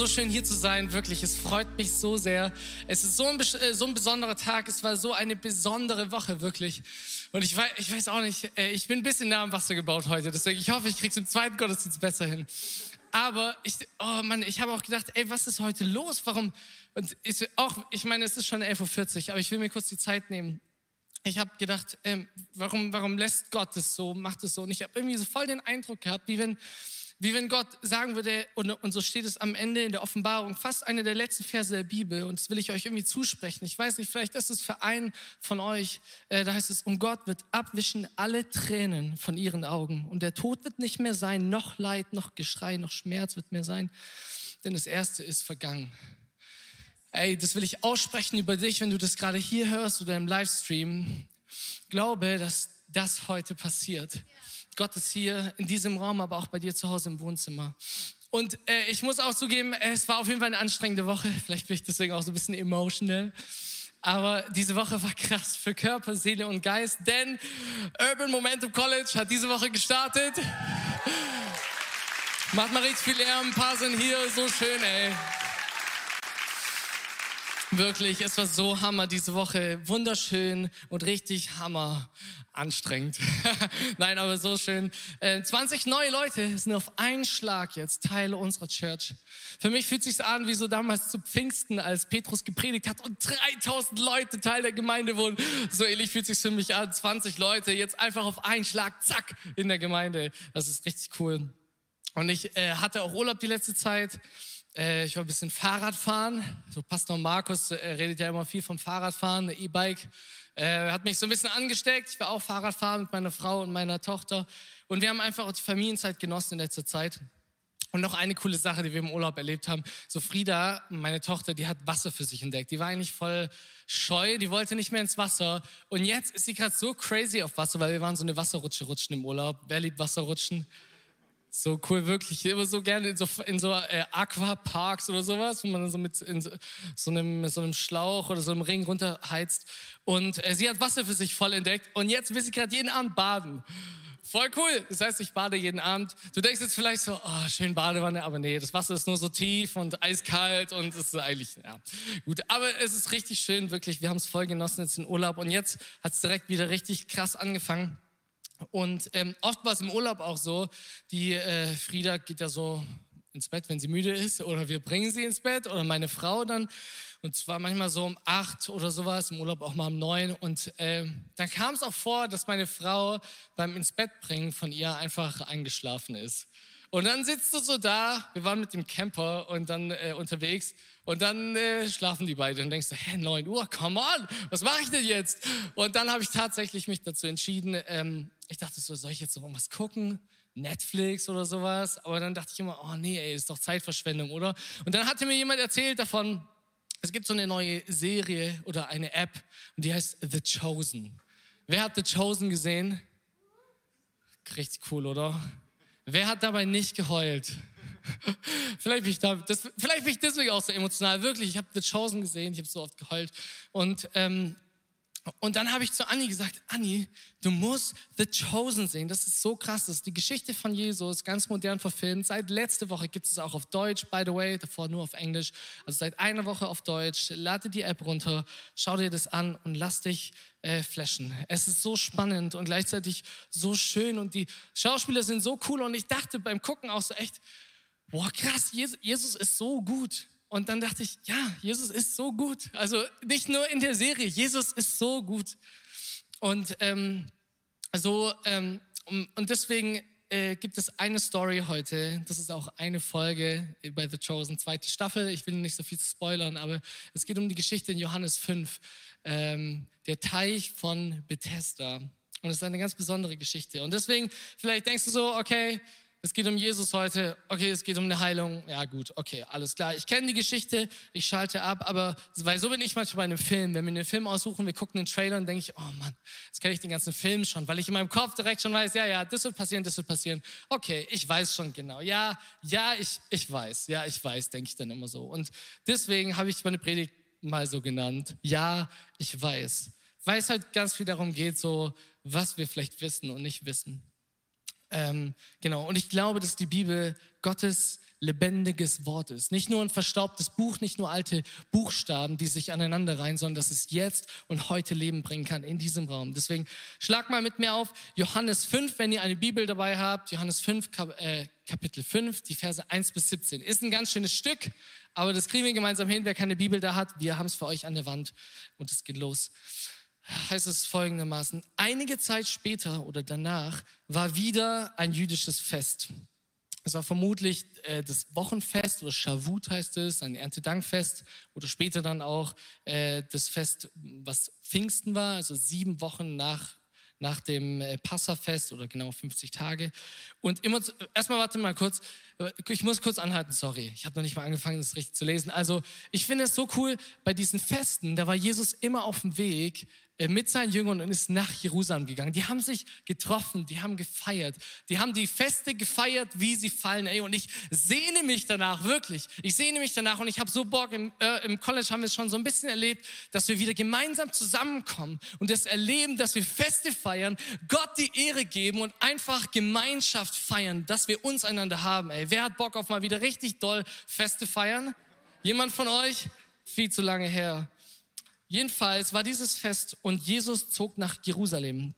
so schön hier zu sein, wirklich. Es freut mich so sehr. Es ist so ein, äh, so ein besonderer Tag. Es war so eine besondere Woche, wirklich. Und ich weiß, ich weiß auch nicht, äh, ich bin ein bisschen nah am Wasser gebaut heute. Deswegen, ich hoffe, ich krieg's im zweiten Gottesdienst besser hin. Aber ich, oh Mann, ich habe auch gedacht, ey, was ist heute los? Warum? Und ich, auch, ich meine, es ist schon 11.40 Uhr, aber ich will mir kurz die Zeit nehmen. Ich habe gedacht, ähm, warum, warum lässt Gott es so, macht es so? Und ich habe irgendwie so voll den Eindruck gehabt, wie wenn wie wenn Gott sagen würde, und, und so steht es am Ende in der Offenbarung, fast eine der letzten Verse der Bibel, und das will ich euch irgendwie zusprechen. Ich weiß nicht, vielleicht ist es für einen von euch, äh, da heißt es, und Gott wird abwischen alle Tränen von ihren Augen. Und der Tod wird nicht mehr sein, noch Leid, noch Geschrei, noch Schmerz wird mehr sein, denn das Erste ist vergangen. Ey, das will ich aussprechen über dich, wenn du das gerade hier hörst oder im Livestream. Glaube, dass das heute passiert. Gott ist hier in diesem Raum, aber auch bei dir zu Hause im Wohnzimmer. Und äh, ich muss auch zugeben, es war auf jeden Fall eine anstrengende Woche. Vielleicht bin ich deswegen auch so ein bisschen emotional. Aber diese Woche war krass für Körper, Seele und Geist, denn Urban Momentum College hat diese Woche gestartet. Macht mal richtig viel Lärm, ein paar sind hier, so schön, ey. Wirklich, es war so Hammer diese Woche. Wunderschön und richtig Hammer anstrengend. Nein, aber so schön. 20 äh, neue Leute sind auf einen Schlag jetzt Teil unserer Church. Für mich fühlt sich an wie so damals zu Pfingsten, als Petrus gepredigt hat und 3000 Leute Teil der Gemeinde wurden. So ähnlich fühlt sich für mich an. 20 Leute jetzt einfach auf einen Schlag, zack, in der Gemeinde. Das ist richtig cool. Und ich äh, hatte auch Urlaub die letzte Zeit. Äh, ich war ein bisschen Fahrradfahren. So Pastor Markus äh, redet ja immer viel vom Fahrradfahren, E-Bike. Äh, hat mich so ein bisschen angesteckt. Ich war auch Fahrradfahren mit meiner Frau und meiner Tochter. Und wir haben einfach die Familienzeit genossen in letzter Zeit. Und noch eine coole Sache, die wir im Urlaub erlebt haben. So Frieda, meine Tochter, die hat Wasser für sich entdeckt. Die war eigentlich voll scheu, die wollte nicht mehr ins Wasser. Und jetzt ist sie gerade so crazy auf Wasser, weil wir waren so eine Wasserrutsche rutschen im Urlaub. Wer liebt Wasserrutschen? So cool, wirklich. Ich immer so gerne in so, in so äh, Aquaparks oder sowas, wo man so mit so, so, einem, so einem Schlauch oder so einem Ring runterheizt. Und äh, sie hat Wasser für sich voll entdeckt und jetzt will sie gerade jeden Abend baden. Voll cool. Das heißt, ich bade jeden Abend. Du denkst jetzt vielleicht so, oh, schön Badewanne, aber nee, das Wasser ist nur so tief und eiskalt und es ist eigentlich, ja, gut. Aber es ist richtig schön, wirklich. Wir haben es voll genossen jetzt in Urlaub und jetzt hat es direkt wieder richtig krass angefangen. Und ähm, oft war es im Urlaub auch so, die äh, Frieda geht ja so ins Bett, wenn sie müde ist, oder wir bringen sie ins Bett, oder meine Frau dann. Und zwar manchmal so um acht oder sowas, im Urlaub auch mal um neun. Und äh, dann kam es auch vor, dass meine Frau beim ins Bett bringen von ihr einfach eingeschlafen ist. Und dann sitzt du so da, wir waren mit dem Camper und dann äh, unterwegs und dann äh, schlafen die beiden und denkst du, hä, 9 Uhr, come on, was mache ich denn jetzt? Und dann habe ich tatsächlich mich dazu entschieden, ähm, ich dachte so, soll ich jetzt noch was gucken? Netflix oder sowas? Aber dann dachte ich immer, oh nee, ey, ist doch Zeitverschwendung, oder? Und dann hatte mir jemand erzählt davon, es gibt so eine neue Serie oder eine App und die heißt The Chosen. Wer hat The Chosen gesehen? Richtig cool, oder? Wer hat dabei nicht geheult? vielleicht, bin ich da, das, vielleicht bin ich deswegen auch so emotional. Wirklich, ich habe The Chosen gesehen, ich habe so oft geheult. Und ähm, und dann habe ich zu Anni gesagt, Anni, du musst The Chosen sehen. Das ist so krass. Das ist die Geschichte von Jesus, ganz modern verfilmt. Seit letzte Woche gibt es auch auf Deutsch, by the way, davor nur auf Englisch. Also seit einer Woche auf Deutsch. Lade die App runter, schau dir das an und lass dich äh, flashen. Es ist so spannend und gleichzeitig so schön und die Schauspieler sind so cool. Und ich dachte beim Gucken auch so echt, boah krass, Jesus ist so gut. Und dann dachte ich, ja, Jesus ist so gut. Also nicht nur in der Serie, Jesus ist so gut. Und ähm, so ähm, und deswegen äh, gibt es eine Story heute. Das ist auch eine Folge bei The Chosen, zweite Staffel. Ich will nicht so viel spoilern, aber es geht um die Geschichte in Johannes 5, ähm, der Teich von Bethesda. Und es ist eine ganz besondere Geschichte. Und deswegen, vielleicht denkst du so, okay, es geht um Jesus heute, okay, es geht um eine Heilung, ja gut, okay, alles klar. Ich kenne die Geschichte, ich schalte ab, aber weil so bin ich manchmal bei einem Film. Wenn wir einen Film aussuchen, wir gucken einen Trailer und denke ich, oh Mann, jetzt kenne ich den ganzen Film schon, weil ich in meinem Kopf direkt schon weiß, ja, ja, das wird passieren, das wird passieren. Okay, ich weiß schon genau. Ja, ja, ich, ich weiß, ja, ich weiß, denke ich dann immer so. Und deswegen habe ich meine Predigt mal so genannt. Ja, ich weiß. Weil es halt ganz viel darum geht, so, was wir vielleicht wissen und nicht wissen. Ähm, genau, und ich glaube, dass die Bibel Gottes lebendiges Wort ist. Nicht nur ein verstaubtes Buch, nicht nur alte Buchstaben, die sich aneinander reihen, sondern dass es jetzt und heute Leben bringen kann in diesem Raum. Deswegen schlag mal mit mir auf Johannes 5, wenn ihr eine Bibel dabei habt. Johannes 5, äh, Kapitel 5, die Verse 1 bis 17. Ist ein ganz schönes Stück, aber das kriegen wir gemeinsam hin. Wer keine Bibel da hat, wir haben es für euch an der Wand und es geht los heißt es folgendermaßen, einige Zeit später oder danach war wieder ein jüdisches Fest. Es war vermutlich äh, das Wochenfest oder Shavut heißt es, ein Erntedankfest oder später dann auch äh, das Fest, was Pfingsten war, also sieben Wochen nach, nach dem äh, Passafest oder genau 50 Tage. Und immer, erstmal warte mal kurz, ich muss kurz anhalten, sorry, ich habe noch nicht mal angefangen, das richtig zu lesen. Also ich finde es so cool, bei diesen Festen, da war Jesus immer auf dem Weg, äh, mit seinen Jüngern und ist nach Jerusalem gegangen. Die haben sich getroffen, die haben gefeiert, die haben die Feste gefeiert, wie sie fallen. Ey, und ich sehne mich danach, wirklich. Ich sehne mich danach und ich habe so Bock, im, äh, im College haben wir es schon so ein bisschen erlebt, dass wir wieder gemeinsam zusammenkommen und das erleben, dass wir Feste feiern, Gott die Ehre geben und einfach Gemeinschaft feiern, dass wir uns einander haben. Ey, wer hat Bock auf mal wieder richtig doll Feste feiern? Jemand von euch? Viel zu lange her. Jedenfalls war dieses Fest und Jesus zog nach Jerusalem.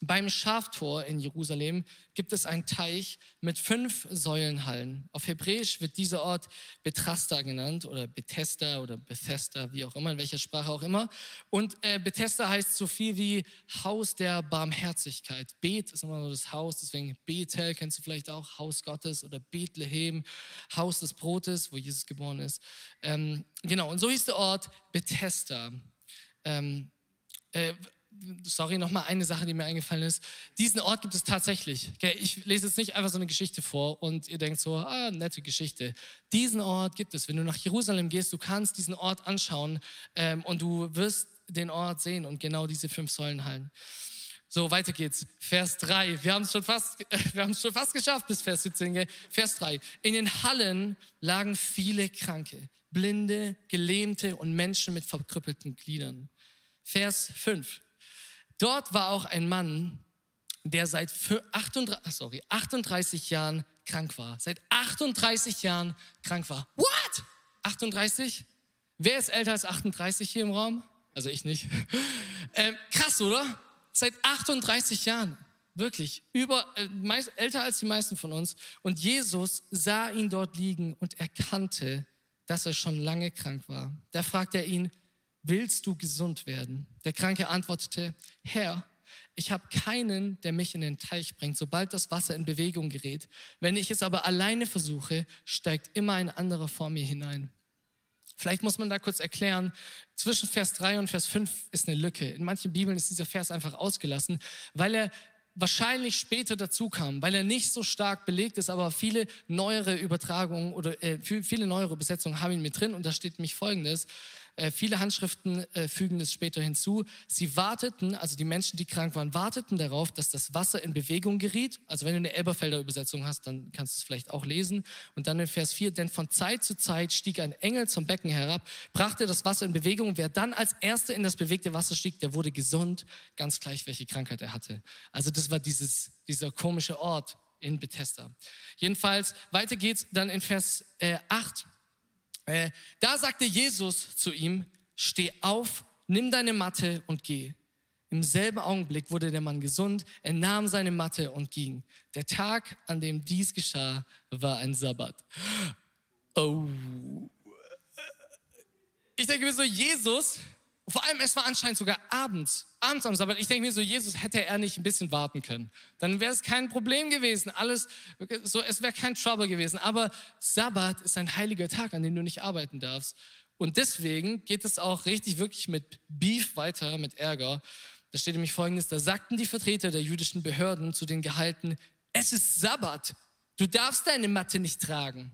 Beim Schaftor in Jerusalem gibt es einen Teich mit fünf Säulenhallen. Auf Hebräisch wird dieser Ort Bethesda genannt oder Bethesda oder Bethesda, wie auch immer, in welcher Sprache auch immer. Und äh, Bethesda heißt so viel wie Haus der Barmherzigkeit. Bet ist immer so das Haus, deswegen Bethel kennst du vielleicht auch, Haus Gottes oder Bethlehem, Haus des Brotes, wo Jesus geboren ist. Ähm, genau, und so hieß der Ort Bethesda. Ähm, äh, sorry, nochmal eine Sache, die mir eingefallen ist. Diesen Ort gibt es tatsächlich. Ich lese jetzt nicht einfach so eine Geschichte vor und ihr denkt so, ah, nette Geschichte. Diesen Ort gibt es. Wenn du nach Jerusalem gehst, du kannst diesen Ort anschauen ähm, und du wirst den Ort sehen und genau diese fünf Säulenhallen. So, weiter geht's. Vers 3. Wir haben es schon fast, schon fast geschafft bis Vers 17. Gell? Vers 3. In den Hallen lagen viele Kranke, Blinde, Gelähmte und Menschen mit verkrüppelten Gliedern. Vers 5. Dort war auch ein Mann, der seit 38, sorry, 38 Jahren krank war. Seit 38 Jahren krank war. What? 38? Wer ist älter als 38 hier im Raum? Also ich nicht. Ähm, krass, oder? Seit 38 Jahren. Wirklich. Über, äh, meist, älter als die meisten von uns. Und Jesus sah ihn dort liegen und erkannte, dass er schon lange krank war. Da fragte er ihn, willst du gesund werden? Der Kranke antwortete, Herr, ich habe keinen, der mich in den Teich bringt, sobald das Wasser in Bewegung gerät. Wenn ich es aber alleine versuche, steigt immer ein anderer vor mir hinein. Vielleicht muss man da kurz erklären, zwischen Vers 3 und Vers 5 ist eine Lücke. In manchen Bibeln ist dieser Vers einfach ausgelassen, weil er wahrscheinlich später dazu kam, weil er nicht so stark belegt ist, aber viele neuere Übertragungen oder äh, viele neuere Besetzungen haben ihn mit drin und da steht nämlich Folgendes. Äh, viele Handschriften äh, fügen es später hinzu. Sie warteten, also die Menschen, die krank waren, warteten darauf, dass das Wasser in Bewegung geriet. Also wenn du eine Elberfelder Übersetzung hast, dann kannst du es vielleicht auch lesen. Und dann in Vers 4, denn von Zeit zu Zeit stieg ein Engel zum Becken herab, brachte das Wasser in Bewegung. Wer dann als Erster in das bewegte Wasser stieg, der wurde gesund, ganz gleich, welche Krankheit er hatte. Also das war dieses, dieser komische Ort in Bethesda. Jedenfalls, weiter geht's dann in Vers äh, 8. Äh, da sagte Jesus zu ihm, steh auf, nimm deine Matte und geh. Im selben Augenblick wurde der Mann gesund, er nahm seine Matte und ging. Der Tag, an dem dies geschah, war ein Sabbat. Oh. Ich denke mir so, Jesus vor allem, es war anscheinend sogar abends, abends am Sabbat. Ich denke mir so, Jesus hätte er nicht ein bisschen warten können. Dann wäre es kein Problem gewesen. Alles, so, es wäre kein Trouble gewesen. Aber Sabbat ist ein heiliger Tag, an dem du nicht arbeiten darfst. Und deswegen geht es auch richtig wirklich mit Beef weiter, mit Ärger. Da steht nämlich Folgendes, da sagten die Vertreter der jüdischen Behörden zu den Gehalten, es ist Sabbat, du darfst deine Matte nicht tragen.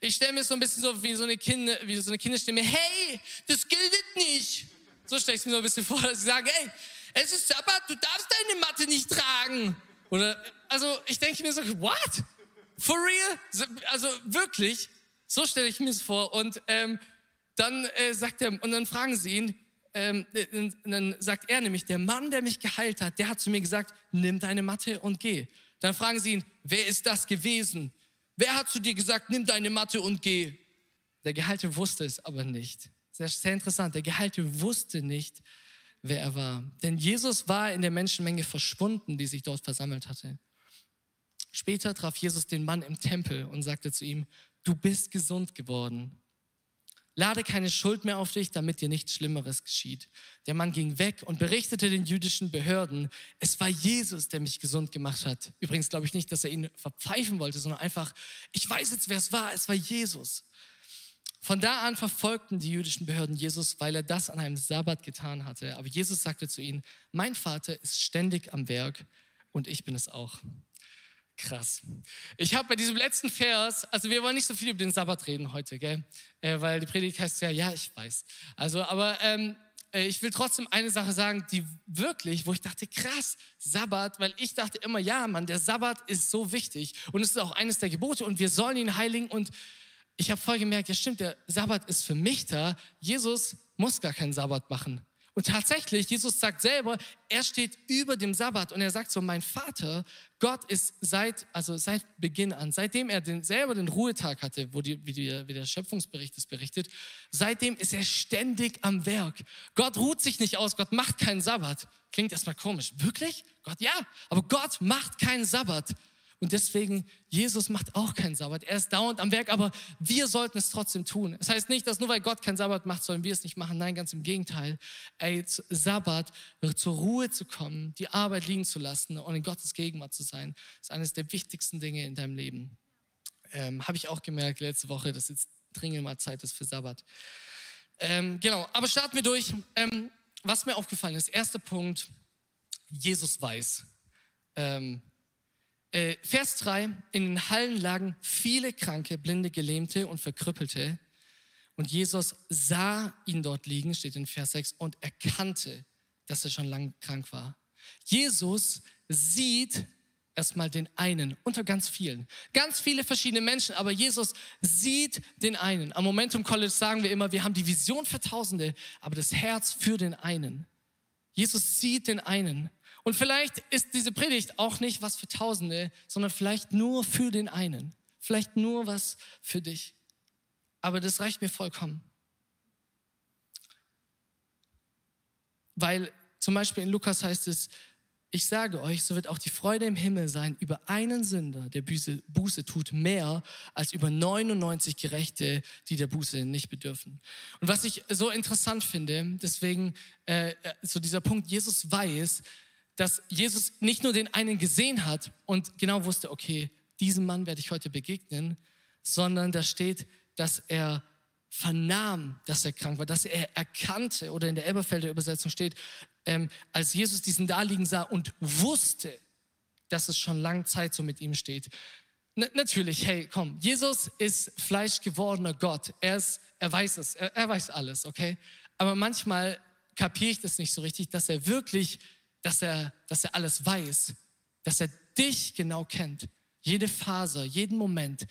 Ich stelle mir so ein bisschen so wie so eine, Kinder, wie so eine Kinderstimme, hey, das gilt nicht. So stelle ich es mir so ein bisschen vor, dass sie sagen, ey, es ist Sabbat, du darfst deine Matte nicht tragen. Oder, also ich denke mir so, what? For real? Also wirklich? So stelle ich mir es vor. Und ähm, dann äh, sagt er, und dann fragen sie ihn, ähm, äh, dann sagt er nämlich, der Mann, der mich geheilt hat, der hat zu mir gesagt, nimm deine Matte und geh. Dann fragen sie ihn, wer ist das gewesen? Wer hat zu dir gesagt, nimm deine Matte und geh? Der Gehalte wusste es aber nicht. Sehr, sehr interessant. Der Gehalte wusste nicht, wer er war. Denn Jesus war in der Menschenmenge verschwunden, die sich dort versammelt hatte. Später traf Jesus den Mann im Tempel und sagte zu ihm, du bist gesund geworden. Lade keine Schuld mehr auf dich, damit dir nichts Schlimmeres geschieht. Der Mann ging weg und berichtete den jüdischen Behörden, es war Jesus, der mich gesund gemacht hat. Übrigens glaube ich nicht, dass er ihn verpfeifen wollte, sondern einfach, ich weiß jetzt, wer es war, es war Jesus. Von da an verfolgten die jüdischen Behörden Jesus, weil er das an einem Sabbat getan hatte. Aber Jesus sagte zu ihnen, mein Vater ist ständig am Werk und ich bin es auch. Krass. Ich habe bei diesem letzten Vers, also wir wollen nicht so viel über den Sabbat reden heute, gell? Äh, weil die Predigt heißt ja, ja, ich weiß. Also, aber ähm, äh, ich will trotzdem eine Sache sagen, die wirklich, wo ich dachte, krass, Sabbat, weil ich dachte immer, ja, Mann, der Sabbat ist so wichtig und es ist auch eines der Gebote und wir sollen ihn heiligen und ich habe voll gemerkt, ja stimmt, der Sabbat ist für mich da. Jesus muss gar keinen Sabbat machen. Und tatsächlich, Jesus sagt selber, er steht über dem Sabbat und er sagt so, mein Vater, Gott ist seit, also seit Beginn an, seitdem er den, selber den Ruhetag hatte, wo die, wie, die, wie der Schöpfungsbericht es berichtet, seitdem ist er ständig am Werk. Gott ruht sich nicht aus, Gott macht keinen Sabbat. Klingt erstmal komisch. Wirklich? Gott, ja, aber Gott macht keinen Sabbat. Und deswegen, Jesus macht auch keinen Sabbat. Er ist dauernd am Werk, aber wir sollten es trotzdem tun. Das heißt nicht, dass nur weil Gott keinen Sabbat macht, sollen wir es nicht machen. Nein, ganz im Gegenteil. Ey, Sabbat, zur Ruhe zu kommen, die Arbeit liegen zu lassen und in Gottes Gegenwart zu sein, ist eines der wichtigsten Dinge in deinem Leben. Ähm, Habe ich auch gemerkt letzte Woche, dass jetzt dringend mal Zeit ist für Sabbat. Ähm, genau, aber starten wir durch. Ähm, was mir aufgefallen ist, erster Punkt, Jesus weiß. Ähm, äh, Vers 3, in den Hallen lagen viele Kranke, Blinde, Gelähmte und Verkrüppelte. Und Jesus sah ihn dort liegen, steht in Vers 6, und erkannte, dass er schon lange krank war. Jesus sieht erstmal den einen unter ganz vielen. Ganz viele verschiedene Menschen, aber Jesus sieht den einen. Am Momentum College sagen wir immer, wir haben die Vision für Tausende, aber das Herz für den einen. Jesus sieht den einen und vielleicht ist diese Predigt auch nicht was für Tausende, sondern vielleicht nur für den einen. Vielleicht nur was für dich. Aber das reicht mir vollkommen. Weil zum Beispiel in Lukas heißt es, ich sage euch, so wird auch die Freude im Himmel sein über einen Sünder, der Buße, tut, mehr als über 99 Gerechte, die der Buße nicht bedürfen. Und was ich so interessant finde, deswegen äh, so dieser Punkt, Jesus weiß, dass Jesus nicht nur den einen gesehen hat und genau wusste, okay, diesem Mann werde ich heute begegnen, sondern da steht, dass er vernahm, dass er krank war, dass er erkannte, oder in der Elberfelder Übersetzung steht, ähm, als Jesus diesen da liegen sah und wusste, dass es schon lange Zeit so mit ihm steht. N natürlich, hey, komm, Jesus ist fleischgewordener Gott. Er, ist, er weiß es, er, er weiß alles, okay? Aber manchmal kapiere ich das nicht so richtig, dass er wirklich dass er, dass er alles weiß, dass er dich genau kennt. Jede Phase, jeden Moment.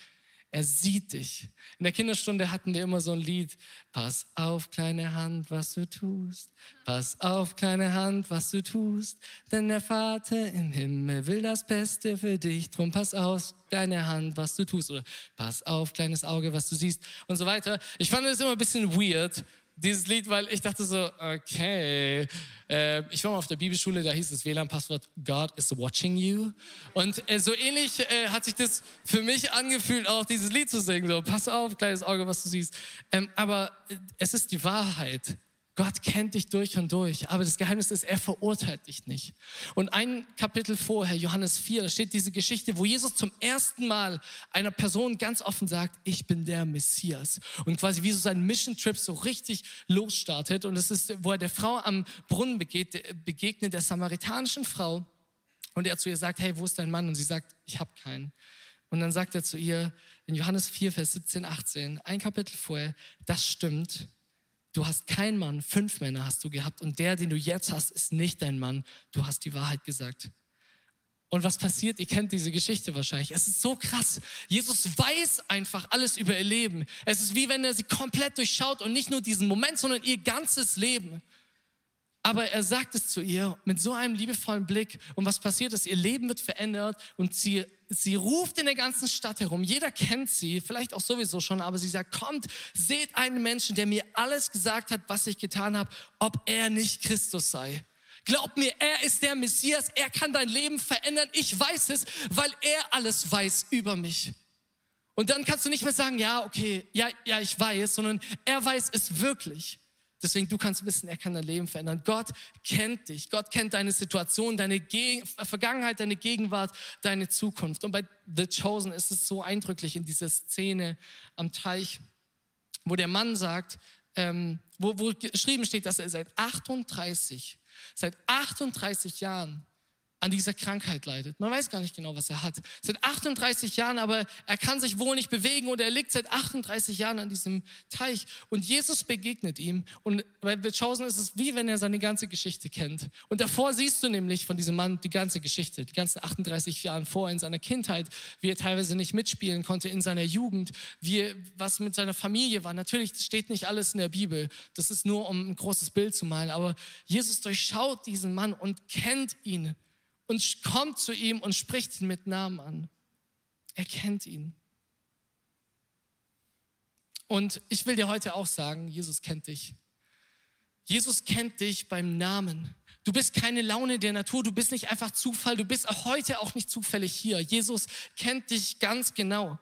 Er sieht dich. In der Kinderstunde hatten wir immer so ein Lied. Pass auf, kleine Hand, was du tust. Pass auf, kleine Hand, was du tust. Denn der Vater im Himmel will das Beste für dich. Drum pass auf, kleine Hand, was du tust. Oder pass auf, kleines Auge, was du siehst. Und so weiter. Ich fand das immer ein bisschen weird, dieses Lied, weil ich dachte so, okay, äh, ich war mal auf der Bibelschule, da hieß das WLAN-Passwort God is watching you. Und äh, so ähnlich äh, hat sich das für mich angefühlt, auch dieses Lied zu singen. So, pass auf, kleines Auge, was du siehst. Ähm, aber äh, es ist die Wahrheit. Gott kennt dich durch und durch, aber das Geheimnis ist, er verurteilt dich nicht. Und ein Kapitel vorher, Johannes 4, da steht diese Geschichte, wo Jesus zum ersten Mal einer Person ganz offen sagt, ich bin der Messias. Und quasi wie so sein Mission Trip so richtig losstartet. Und es ist, wo er der Frau am Brunnen begegnet, begegnet der samaritanischen Frau. Und er zu ihr sagt, hey, wo ist dein Mann? Und sie sagt, ich habe keinen. Und dann sagt er zu ihr in Johannes 4, Vers 17, 18, ein Kapitel vorher, das stimmt Du hast keinen Mann, fünf Männer hast du gehabt und der, den du jetzt hast, ist nicht dein Mann. Du hast die Wahrheit gesagt. Und was passiert? Ihr kennt diese Geschichte wahrscheinlich. Es ist so krass. Jesus weiß einfach alles über ihr Leben. Es ist wie wenn er sie komplett durchschaut und nicht nur diesen Moment, sondern ihr ganzes Leben. Aber er sagt es zu ihr mit so einem liebevollen Blick. Und was passiert ist? Ihr Leben wird verändert und sie sie ruft in der ganzen Stadt herum. Jeder kennt sie, vielleicht auch sowieso schon, aber sie sagt, kommt, seht einen Menschen, der mir alles gesagt hat, was ich getan habe, ob er nicht Christus sei. Glaub mir, er ist der Messias, er kann dein Leben verändern. Ich weiß es, weil er alles weiß über mich. Und dann kannst du nicht mehr sagen, ja, okay, ja, ja, ich weiß, sondern er weiß es wirklich. Deswegen, du kannst wissen, er kann dein Leben verändern. Gott kennt dich. Gott kennt deine Situation, deine Geg Vergangenheit, deine Gegenwart, deine Zukunft. Und bei The Chosen ist es so eindrücklich in dieser Szene am Teich, wo der Mann sagt, ähm, wo, wo geschrieben steht, dass er seit 38, seit 38 Jahren an dieser Krankheit leidet. Man weiß gar nicht genau, was er hat. Seit 38 Jahren, aber er kann sich wohl nicht bewegen und er liegt seit 38 Jahren an diesem Teich. Und Jesus begegnet ihm. Und bei Chosen ist es wie wenn er seine ganze Geschichte kennt. Und davor siehst du nämlich von diesem Mann die ganze Geschichte, die ganzen 38 Jahre vor in seiner Kindheit, wie er teilweise nicht mitspielen konnte in seiner Jugend, wie was mit seiner Familie war. Natürlich steht nicht alles in der Bibel. Das ist nur, um ein großes Bild zu malen. Aber Jesus durchschaut diesen Mann und kennt ihn und kommt zu ihm und spricht ihn mit Namen an. Er kennt ihn. Und ich will dir heute auch sagen, Jesus kennt dich. Jesus kennt dich beim Namen. Du bist keine Laune der Natur, du bist nicht einfach Zufall, du bist auch heute auch nicht zufällig hier. Jesus kennt dich ganz genau.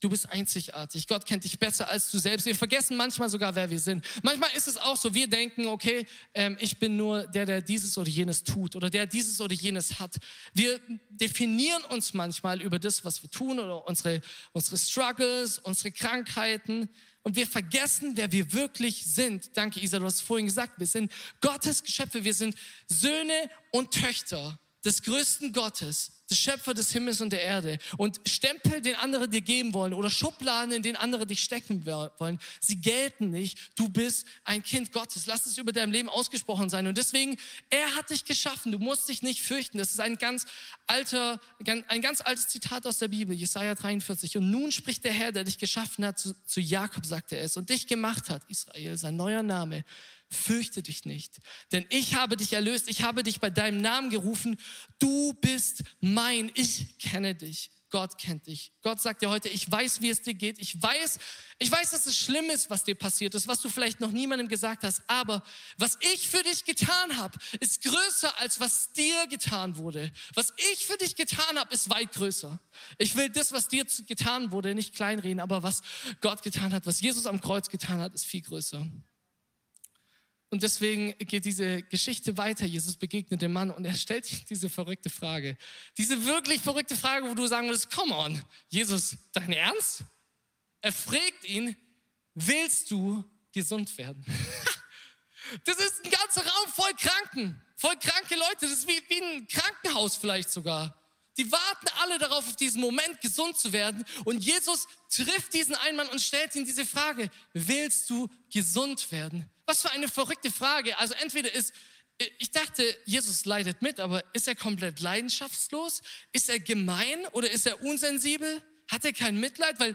Du bist einzigartig. Gott kennt dich besser als du selbst. Wir vergessen manchmal sogar, wer wir sind. Manchmal ist es auch so, wir denken, okay, ähm, ich bin nur der, der dieses oder jenes tut oder der dieses oder jenes hat. Wir definieren uns manchmal über das, was wir tun oder unsere, unsere Struggles, unsere Krankheiten. Und wir vergessen, wer wir wirklich sind. Danke, Isa, du hast vorhin gesagt, wir sind Gottes Geschöpfe. Wir sind Söhne und Töchter des größten Gottes, des Schöpfer des Himmels und der Erde und Stempel, den andere dir geben wollen oder Schubladen, in denen andere dich stecken wollen, sie gelten nicht. Du bist ein Kind Gottes. Lass es über deinem Leben ausgesprochen sein. Und deswegen, er hat dich geschaffen. Du musst dich nicht fürchten. Das ist ein ganz alter, ein ganz altes Zitat aus der Bibel, Jesaja 43. Und nun spricht der Herr, der dich geschaffen hat, zu, zu Jakob, sagt er es, und dich gemacht hat, Israel, sein neuer Name fürchte dich nicht, denn ich habe dich erlöst, ich habe dich bei deinem Namen gerufen, du bist mein, ich kenne dich. Gott kennt dich. Gott sagt dir heute, ich weiß, wie es dir geht. Ich weiß, ich weiß, dass es schlimm ist, was dir passiert ist, was du vielleicht noch niemandem gesagt hast. Aber was ich für dich getan habe, ist größer als was dir getan wurde. Was ich für dich getan habe, ist weit größer. Ich will das, was dir getan wurde, nicht kleinreden, aber was Gott getan hat, was Jesus am Kreuz getan hat, ist viel größer. Und deswegen geht diese Geschichte weiter. Jesus begegnet dem Mann und er stellt sich diese verrückte Frage. Diese wirklich verrückte Frage, wo du sagen würdest, come on, Jesus, dein Ernst? Er fragt ihn, willst du gesund werden? Das ist ein ganzer Raum voll Kranken, voll kranke Leute. Das ist wie, wie ein Krankenhaus vielleicht sogar. Die warten alle darauf, auf diesen Moment gesund zu werden. Und Jesus trifft diesen einen Mann und stellt ihm diese Frage, willst du gesund werden? Was für eine verrückte Frage. Also entweder ist, ich dachte, Jesus leidet mit, aber ist er komplett leidenschaftslos? Ist er gemein oder ist er unsensibel? Hat er kein Mitleid? Weil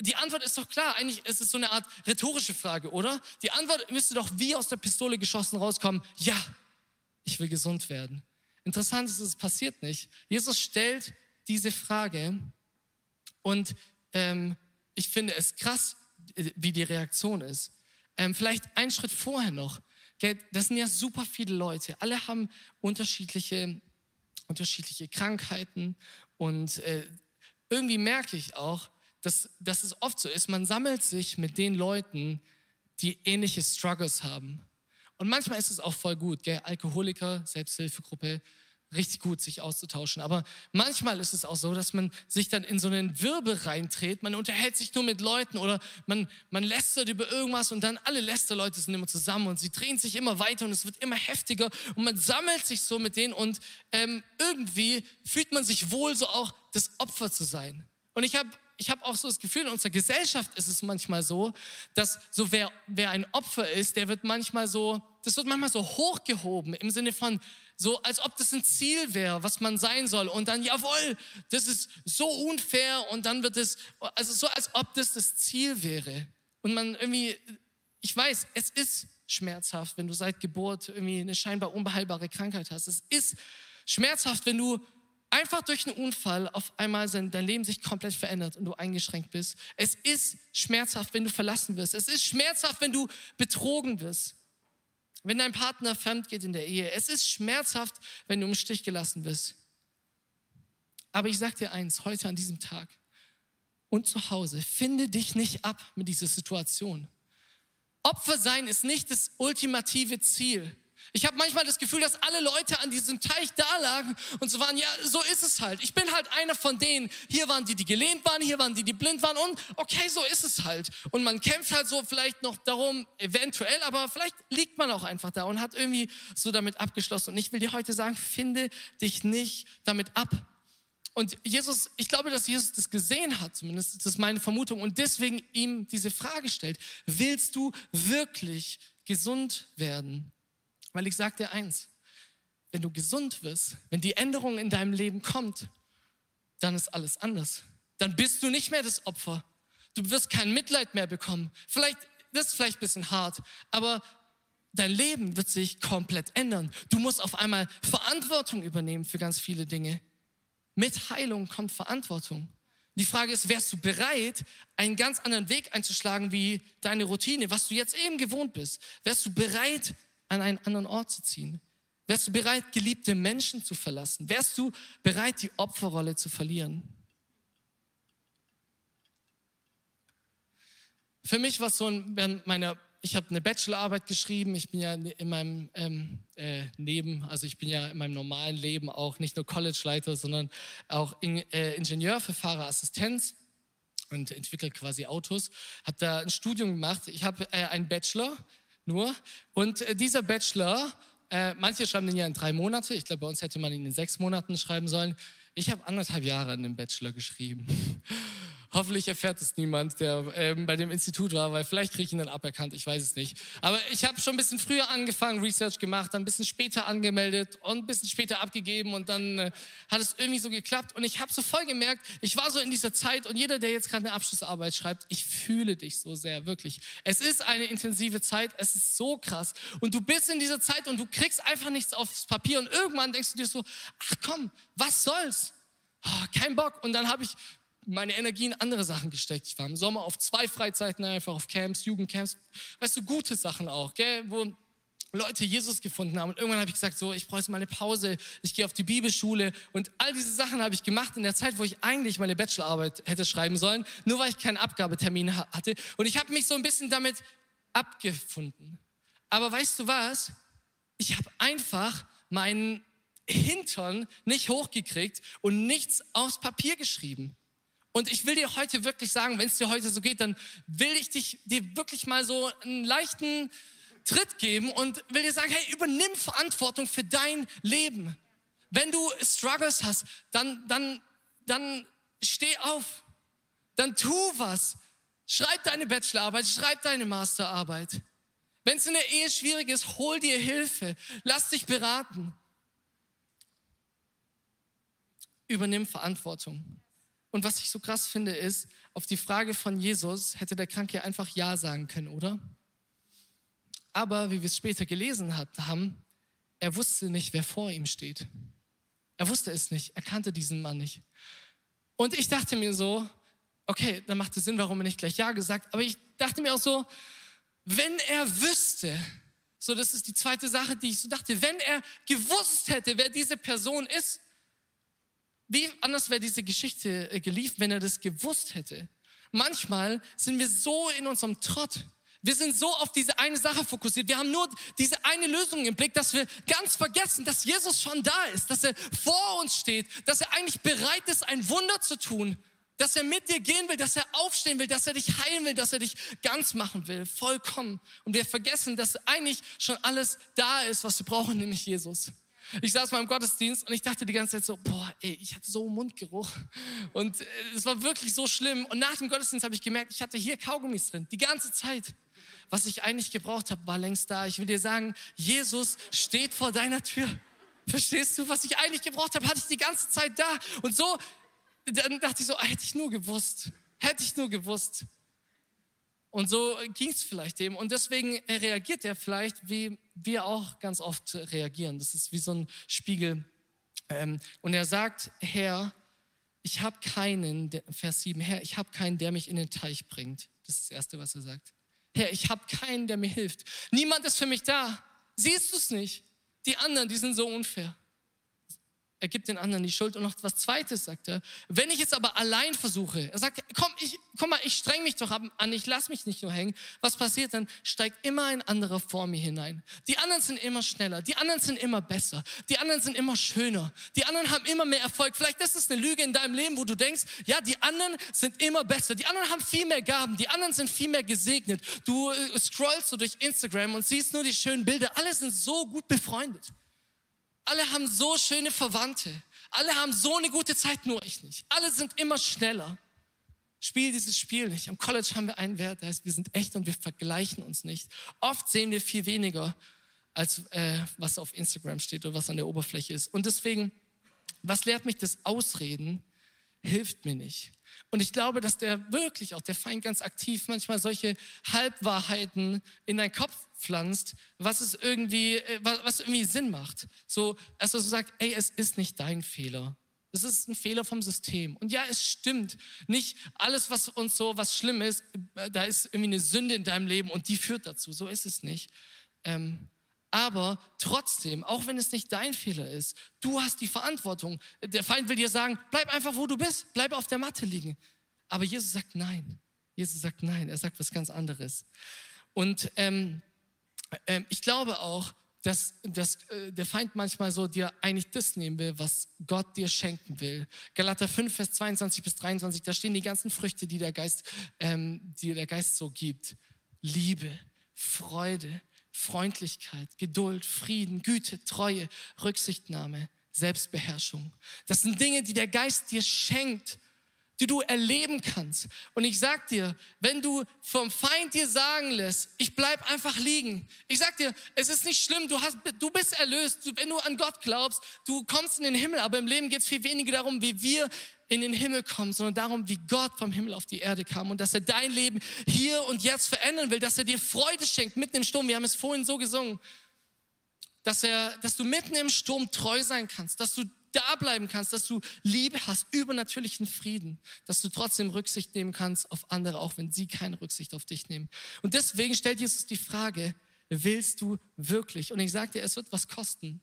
die Antwort ist doch klar. Eigentlich ist es so eine Art rhetorische Frage, oder? Die Antwort müsste doch wie aus der Pistole geschossen rauskommen. Ja, ich will gesund werden. Interessant ist, es passiert nicht. Jesus stellt diese Frage und ähm, ich finde es krass, wie die Reaktion ist. Ähm, vielleicht einen Schritt vorher noch. Das sind ja super viele Leute. Alle haben unterschiedliche, unterschiedliche Krankheiten. Und äh, irgendwie merke ich auch, dass, dass es oft so ist, man sammelt sich mit den Leuten, die ähnliche Struggles haben. Und manchmal ist es auch voll gut, gell? Alkoholiker, Selbsthilfegruppe, richtig gut, sich auszutauschen. Aber manchmal ist es auch so, dass man sich dann in so einen Wirbel reintritt. Man unterhält sich nur mit Leuten oder man, man lästert über irgendwas und dann alle Lästerleute sind immer zusammen und sie drehen sich immer weiter und es wird immer heftiger und man sammelt sich so mit denen und ähm, irgendwie fühlt man sich wohl, so auch das Opfer zu sein. Und ich habe ich habe auch so das Gefühl, in unserer Gesellschaft ist es manchmal so, dass so wer, wer ein Opfer ist, der wird manchmal so, das wird manchmal so hochgehoben im Sinne von, so als ob das ein Ziel wäre, was man sein soll. Und dann, jawohl, das ist so unfair und dann wird es, also so als ob das das Ziel wäre. Und man irgendwie, ich weiß, es ist schmerzhaft, wenn du seit Geburt irgendwie eine scheinbar unbeheilbare Krankheit hast. Es ist schmerzhaft, wenn du einfach durch einen Unfall auf einmal dein Leben sich komplett verändert und du eingeschränkt bist. Es ist schmerzhaft, wenn du verlassen wirst. Es ist schmerzhaft, wenn du betrogen wirst. Wenn dein Partner fremd geht in der Ehe. Es ist schmerzhaft, wenn du im Stich gelassen wirst. Aber ich sag dir eins, heute an diesem Tag und zu Hause, finde dich nicht ab mit dieser Situation. Opfer sein ist nicht das ultimative Ziel. Ich habe manchmal das Gefühl, dass alle Leute an diesem Teich da lagen und so waren, ja, so ist es halt. Ich bin halt einer von denen. Hier waren die, die gelehnt waren, hier waren die, die blind waren und okay, so ist es halt. Und man kämpft halt so vielleicht noch darum, eventuell, aber vielleicht liegt man auch einfach da und hat irgendwie so damit abgeschlossen. Und ich will dir heute sagen, finde dich nicht damit ab. Und Jesus, ich glaube, dass Jesus das gesehen hat, zumindest das ist meine Vermutung, und deswegen ihm diese Frage stellt, willst du wirklich gesund werden? Weil ich sage dir eins, wenn du gesund wirst, wenn die Änderung in deinem Leben kommt, dann ist alles anders. Dann bist du nicht mehr das Opfer. Du wirst kein Mitleid mehr bekommen. Vielleicht, das ist vielleicht ein bisschen hart, aber dein Leben wird sich komplett ändern. Du musst auf einmal Verantwortung übernehmen für ganz viele Dinge. Mit Heilung kommt Verantwortung. Die Frage ist, wärst du bereit, einen ganz anderen Weg einzuschlagen wie deine Routine, was du jetzt eben gewohnt bist? Wärst du bereit, an einen anderen Ort zu ziehen? Wärst du bereit, geliebte Menschen zu verlassen? Wärst du bereit, die Opferrolle zu verlieren? Für mich war es so während meiner, ich habe eine Bachelorarbeit geschrieben, ich bin ja in meinem ähm, äh, Leben, also ich bin ja in meinem normalen Leben auch nicht nur College-Leiter, sondern auch in, äh, Ingenieur für Fahrerassistenz und entwickle quasi Autos. Habe da ein Studium gemacht. Ich habe äh, einen Bachelor nur. Und äh, dieser Bachelor, äh, manche schreiben den ja in drei Monate. Ich glaube, bei uns hätte man ihn in sechs Monaten schreiben sollen. Ich habe anderthalb Jahre an dem Bachelor geschrieben. Hoffentlich erfährt es niemand, der ähm, bei dem Institut war, weil vielleicht kriege ich ihn dann aberkannt, ich weiß es nicht. Aber ich habe schon ein bisschen früher angefangen, Research gemacht, dann ein bisschen später angemeldet und ein bisschen später abgegeben und dann äh, hat es irgendwie so geklappt. Und ich habe so voll gemerkt, ich war so in dieser Zeit und jeder, der jetzt gerade eine Abschlussarbeit schreibt, ich fühle dich so sehr, wirklich. Es ist eine intensive Zeit, es ist so krass. Und du bist in dieser Zeit und du kriegst einfach nichts aufs Papier und irgendwann denkst du dir so, ach komm, was soll's? Oh, kein Bock. Und dann habe ich meine Energie in andere Sachen gesteckt. Ich war im Sommer auf zwei Freizeiten einfach, auf Camps, Jugendcamps, weißt du, gute Sachen auch, gell, wo Leute Jesus gefunden haben. Und irgendwann habe ich gesagt, so, ich brauche jetzt mal eine Pause, ich gehe auf die Bibelschule und all diese Sachen habe ich gemacht in der Zeit, wo ich eigentlich meine Bachelorarbeit hätte schreiben sollen, nur weil ich keinen Abgabetermin hatte. Und ich habe mich so ein bisschen damit abgefunden. Aber weißt du was? Ich habe einfach meinen Hintern nicht hochgekriegt und nichts aufs Papier geschrieben. Und ich will dir heute wirklich sagen, wenn es dir heute so geht, dann will ich dich, dir wirklich mal so einen leichten Tritt geben und will dir sagen, hey, übernimm Verantwortung für dein Leben. Wenn du Struggles hast, dann, dann, dann steh auf. Dann tu was. Schreib deine Bachelorarbeit, schreib deine Masterarbeit. Wenn es in der Ehe schwierig ist, hol dir Hilfe. Lass dich beraten. Übernimm Verantwortung. Und was ich so krass finde, ist, auf die Frage von Jesus hätte der Kranke einfach Ja sagen können, oder? Aber wie wir es später gelesen haben, er wusste nicht, wer vor ihm steht. Er wusste es nicht, er kannte diesen Mann nicht. Und ich dachte mir so, okay, dann macht es Sinn, warum er nicht gleich Ja gesagt. Aber ich dachte mir auch so, wenn er wüsste, so das ist die zweite Sache, die ich so dachte, wenn er gewusst hätte, wer diese Person ist, wie anders wäre diese Geschichte äh, geliebt, wenn er das gewusst hätte? Manchmal sind wir so in unserem Trott. Wir sind so auf diese eine Sache fokussiert. Wir haben nur diese eine Lösung im Blick, dass wir ganz vergessen, dass Jesus schon da ist, dass er vor uns steht, dass er eigentlich bereit ist, ein Wunder zu tun, dass er mit dir gehen will, dass er aufstehen will, dass er dich heilen will, dass er dich ganz machen will, vollkommen. Und wir vergessen, dass eigentlich schon alles da ist, was wir brauchen, nämlich Jesus. Ich saß mal im Gottesdienst und ich dachte die ganze Zeit so, boah, ey, ich hatte so Mundgeruch. Und äh, es war wirklich so schlimm. Und nach dem Gottesdienst habe ich gemerkt, ich hatte hier Kaugummis drin, die ganze Zeit. Was ich eigentlich gebraucht habe, war längst da. Ich will dir sagen, Jesus steht vor deiner Tür. Verstehst du, was ich eigentlich gebraucht habe, hatte ich die ganze Zeit da. Und so, dann dachte ich so, hätte ich nur gewusst. Hätte ich nur gewusst. Und so ging es vielleicht dem. Und deswegen reagiert er vielleicht, wie wir auch ganz oft reagieren. Das ist wie so ein Spiegel Ähm, und er sagt, Herr, ich habe keinen, Vers 7, Herr, ich habe keinen, der mich in den Teich bringt. Das ist das Erste, was er sagt. Herr, ich habe keinen, der mir hilft. Niemand ist für mich da. Siehst du es nicht? Die anderen, die sind so unfair. Er gibt den anderen die Schuld. Und noch was Zweites sagt er. Wenn ich es aber allein versuche, er sagt, komm, ich, komm mal, ich streng mich doch an, ich lass mich nicht nur hängen. Was passiert dann? Steigt immer ein anderer vor mir hinein. Die anderen sind immer schneller. Die anderen sind immer besser. Die anderen sind immer schöner. Die anderen haben immer mehr Erfolg. Vielleicht ist es eine Lüge in deinem Leben, wo du denkst, ja, die anderen sind immer besser. Die anderen haben viel mehr Gaben. Die anderen sind viel mehr gesegnet. Du äh, scrollst so durch Instagram und siehst nur die schönen Bilder. Alle sind so gut befreundet. Alle haben so schöne Verwandte. Alle haben so eine gute Zeit, nur ich nicht. Alle sind immer schneller. Spiel dieses Spiel nicht. Am College haben wir einen Wert, der heißt, wir sind echt und wir vergleichen uns nicht. Oft sehen wir viel weniger, als äh, was auf Instagram steht oder was an der Oberfläche ist. Und deswegen, was lehrt mich das Ausreden? Hilft mir nicht. Und ich glaube, dass der wirklich auch, der Feind ganz aktiv manchmal solche Halbwahrheiten in deinen Kopf pflanzt, was es irgendwie, äh, was irgendwie Sinn macht. So, also so sagt, ey, es ist nicht dein Fehler. Es ist ein Fehler vom System. Und ja, es stimmt. Nicht alles, was uns so, was schlimm ist, äh, da ist irgendwie eine Sünde in deinem Leben und die führt dazu. So ist es nicht. Ähm, aber trotzdem, auch wenn es nicht dein Fehler ist, du hast die Verantwortung. Der Feind will dir sagen, bleib einfach, wo du bist, bleib auf der Matte liegen. Aber Jesus sagt nein. Jesus sagt nein, er sagt was ganz anderes. Und ähm, ähm, ich glaube auch, dass, dass äh, der Feind manchmal so dir eigentlich das nehmen will, was Gott dir schenken will. Galater 5, Vers 22 bis 23, da stehen die ganzen Früchte, die der Geist, ähm, die der Geist so gibt. Liebe, Freude, Freundlichkeit, Geduld, Frieden, Güte, Treue, Rücksichtnahme, Selbstbeherrschung. Das sind Dinge, die der Geist dir schenkt, die du erleben kannst. Und ich sag dir, wenn du vom Feind dir sagen lässt, ich bleib einfach liegen. Ich sag dir, es ist nicht schlimm, du, hast, du bist erlöst, wenn du an Gott glaubst, du kommst in den Himmel, aber im Leben geht es viel weniger darum, wie wir in den Himmel kommen, sondern darum, wie Gott vom Himmel auf die Erde kam und dass er dein Leben hier und jetzt verändern will, dass er dir Freude schenkt mitten im Sturm. Wir haben es vorhin so gesungen, dass er, dass du mitten im Sturm treu sein kannst, dass du da bleiben kannst, dass du Liebe hast, übernatürlichen Frieden, dass du trotzdem Rücksicht nehmen kannst auf andere, auch wenn sie keine Rücksicht auf dich nehmen. Und deswegen stellt Jesus die Frage, willst du wirklich? Und ich sage dir, es wird was kosten.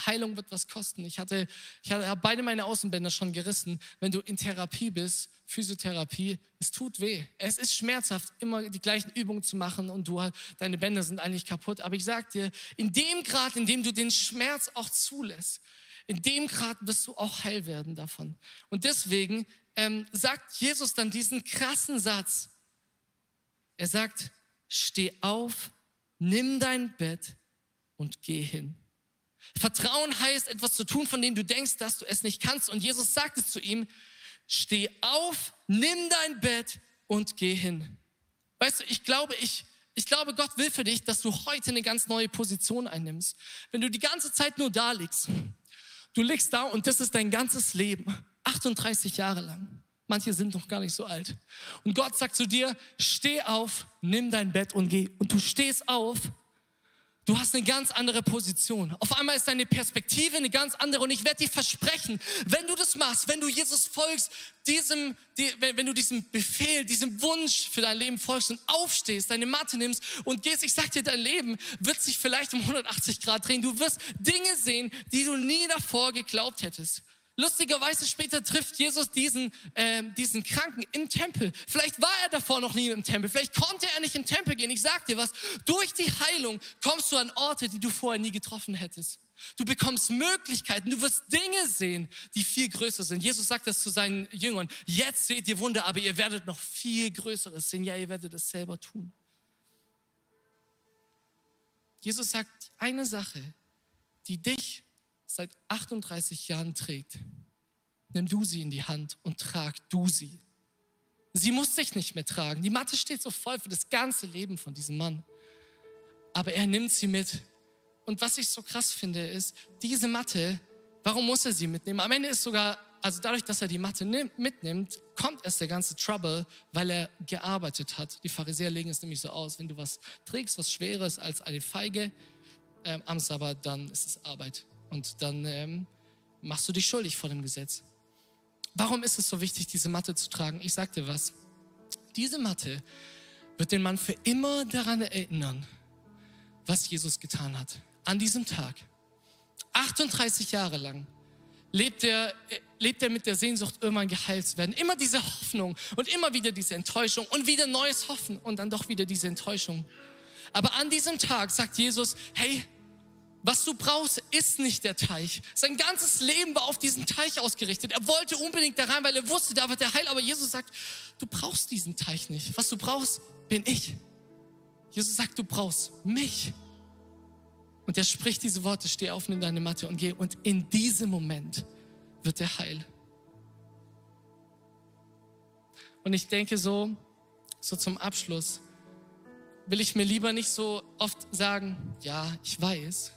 Heilung wird was kosten. Ich hatte, ich hatte beide meine Außenbänder schon gerissen. Wenn du in Therapie bist, Physiotherapie, es tut weh. Es ist schmerzhaft, immer die gleichen Übungen zu machen und du, deine Bänder sind eigentlich kaputt. Aber ich sag dir, in dem Grad, in dem du den Schmerz auch zulässt, in dem Grad wirst du auch heil werden davon. Und deswegen ähm, sagt Jesus dann diesen krassen Satz. Er sagt, steh auf, nimm dein Bett und geh hin. Vertrauen heißt, etwas zu tun, von dem du denkst, dass du es nicht kannst. Und Jesus sagt es zu ihm, steh auf, nimm dein Bett und geh hin. Weißt du, ich glaube, ich, ich glaube, Gott will für dich, dass du heute eine ganz neue Position einnimmst. Wenn du die ganze Zeit nur da liegst, du liegst da und das ist dein ganzes Leben, 38 Jahre lang. Manche sind noch gar nicht so alt. Und Gott sagt zu dir, steh auf, nimm dein Bett und geh. Und du stehst auf Du hast eine ganz andere Position. Auf einmal ist deine Perspektive eine ganz andere. Und ich werde dir versprechen, wenn du das machst, wenn du Jesus folgst, diesem, die, wenn du diesem Befehl, diesem Wunsch für dein Leben folgst und aufstehst, deine Matte nimmst und gehst, ich sag dir, dein Leben wird sich vielleicht um 180 Grad drehen. Du wirst Dinge sehen, die du nie davor geglaubt hättest. Lustigerweise später trifft Jesus diesen, äh, diesen Kranken im Tempel. Vielleicht war er davor noch nie im Tempel. Vielleicht konnte er nicht im Tempel gehen. Ich sag dir was. Durch die Heilung kommst du an Orte, die du vorher nie getroffen hättest. Du bekommst Möglichkeiten. Du wirst Dinge sehen, die viel größer sind. Jesus sagt das zu seinen Jüngern. Jetzt seht ihr Wunder, aber ihr werdet noch viel Größeres sehen. Ja, ihr werdet es selber tun. Jesus sagt eine Sache, die dich seit 38 Jahren trägt, nimm du sie in die Hand und trag du sie. Sie muss sich nicht mehr tragen. Die Matte steht so voll für das ganze Leben von diesem Mann. Aber er nimmt sie mit. Und was ich so krass finde, ist, diese Matte, warum muss er sie mitnehmen? Am Ende ist sogar, also dadurch, dass er die Matte mitnimmt, kommt erst der ganze Trouble, weil er gearbeitet hat. Die Pharisäer legen es nämlich so aus, wenn du was trägst, was Schweres als eine Feige ähm, am Sabbat, dann ist es Arbeit. Und dann ähm, machst du dich schuldig vor dem Gesetz. Warum ist es so wichtig, diese Matte zu tragen? Ich sag dir was. Diese Matte wird den Mann für immer daran erinnern, was Jesus getan hat. An diesem Tag. 38 Jahre lang lebt er, lebt er mit der Sehnsucht, irgendwann geheilt zu werden. Immer diese Hoffnung und immer wieder diese Enttäuschung und wieder neues Hoffen und dann doch wieder diese Enttäuschung. Aber an diesem Tag sagt Jesus, hey, was du brauchst, ist nicht der Teich. Sein ganzes Leben war auf diesen Teich ausgerichtet. Er wollte unbedingt da rein, weil er wusste, da wird er heil. Aber Jesus sagt, du brauchst diesen Teich nicht. Was du brauchst, bin ich. Jesus sagt, du brauchst mich. Und er spricht diese Worte, steh auf, nimm deine Matte und geh. Und in diesem Moment wird er heil. Und ich denke so, so zum Abschluss, will ich mir lieber nicht so oft sagen, ja, ich weiß,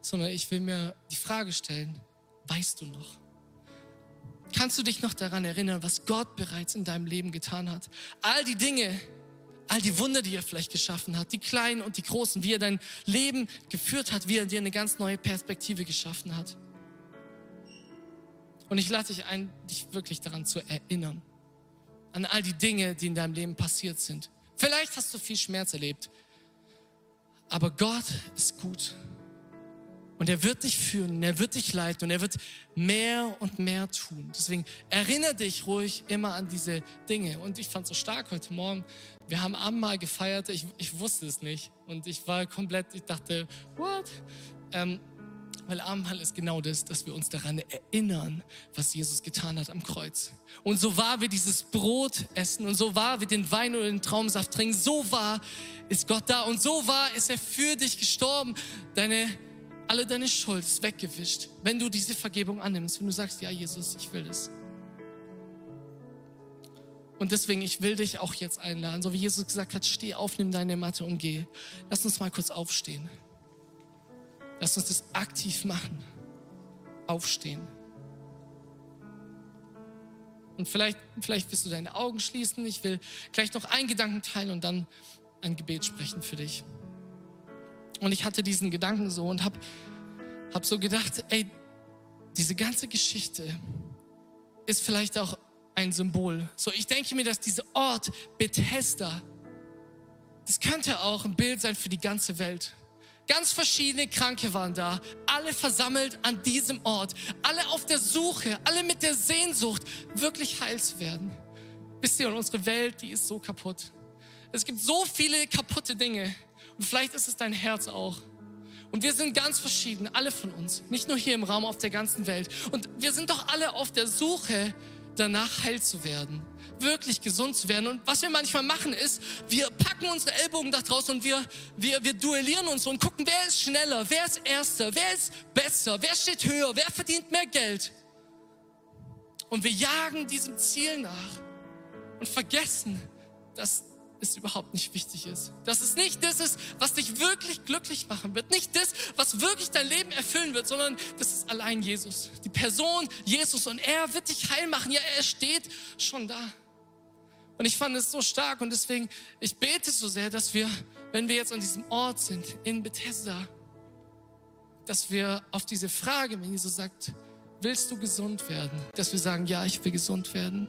sondern ich will mir die Frage stellen, weißt du noch? Kannst du dich noch daran erinnern, was Gott bereits in deinem Leben getan hat? All die Dinge, all die Wunder, die er vielleicht geschaffen hat, die kleinen und die großen, wie er dein Leben geführt hat, wie er dir eine ganz neue Perspektive geschaffen hat. Und ich lade dich ein, dich wirklich daran zu erinnern, an all die Dinge, die in deinem Leben passiert sind. Vielleicht hast du viel Schmerz erlebt, aber Gott ist gut. Und er wird dich führen, er wird dich leiten und er wird mehr und mehr tun. Deswegen erinnere dich ruhig immer an diese Dinge. Und ich fand es so stark heute Morgen. Wir haben Abendmahl gefeiert. Ich, ich wusste es nicht. Und ich war komplett, ich dachte, what? Ähm, weil Abendmahl ist genau das, dass wir uns daran erinnern, was Jesus getan hat am Kreuz. Und so wahr wir dieses Brot essen und so wahr wir den Wein oder den Traumsaft trinken, so wahr ist Gott da und so wahr ist er für dich gestorben. Deine alle deine Schuld ist weggewischt, wenn du diese Vergebung annimmst, wenn du sagst, ja Jesus, ich will es. Und deswegen, ich will dich auch jetzt einladen, so wie Jesus gesagt hat, steh auf, nimm deine Matte und geh. Lass uns mal kurz aufstehen. Lass uns das aktiv machen. Aufstehen. Und vielleicht, vielleicht willst du deine Augen schließen. Ich will gleich noch einen Gedanken teilen und dann ein Gebet sprechen für dich. Und ich hatte diesen Gedanken so und habe hab so gedacht, ey, diese ganze Geschichte ist vielleicht auch ein Symbol. So, ich denke mir, dass dieser Ort Bethesda, das könnte auch ein Bild sein für die ganze Welt. Ganz verschiedene Kranke waren da, alle versammelt an diesem Ort, alle auf der Suche, alle mit der Sehnsucht, wirklich heil zu werden. Wisst ihr, und unsere Welt, die ist so kaputt. Es gibt so viele kaputte Dinge. Und vielleicht ist es dein Herz auch. Und wir sind ganz verschieden, alle von uns. Nicht nur hier im Raum, auf der ganzen Welt. Und wir sind doch alle auf der Suche danach heil zu werden. Wirklich gesund zu werden. Und was wir manchmal machen ist, wir packen unsere Ellbogen da draußen und wir, wir, wir duellieren uns und gucken, wer ist schneller, wer ist erster, wer ist besser, wer steht höher, wer verdient mehr Geld. Und wir jagen diesem Ziel nach und vergessen, dass es überhaupt nicht wichtig ist. Dass es nicht das ist, was dich wirklich glücklich machen wird. Nicht das, was wirklich dein Leben erfüllen wird, sondern das ist allein Jesus. Die Person Jesus und er wird dich heil machen. Ja, er steht schon da. Und ich fand es so stark und deswegen, ich bete so sehr, dass wir, wenn wir jetzt an diesem Ort sind, in Bethesda, dass wir auf diese Frage, wenn Jesus sagt, willst du gesund werden, dass wir sagen, ja, ich will gesund werden.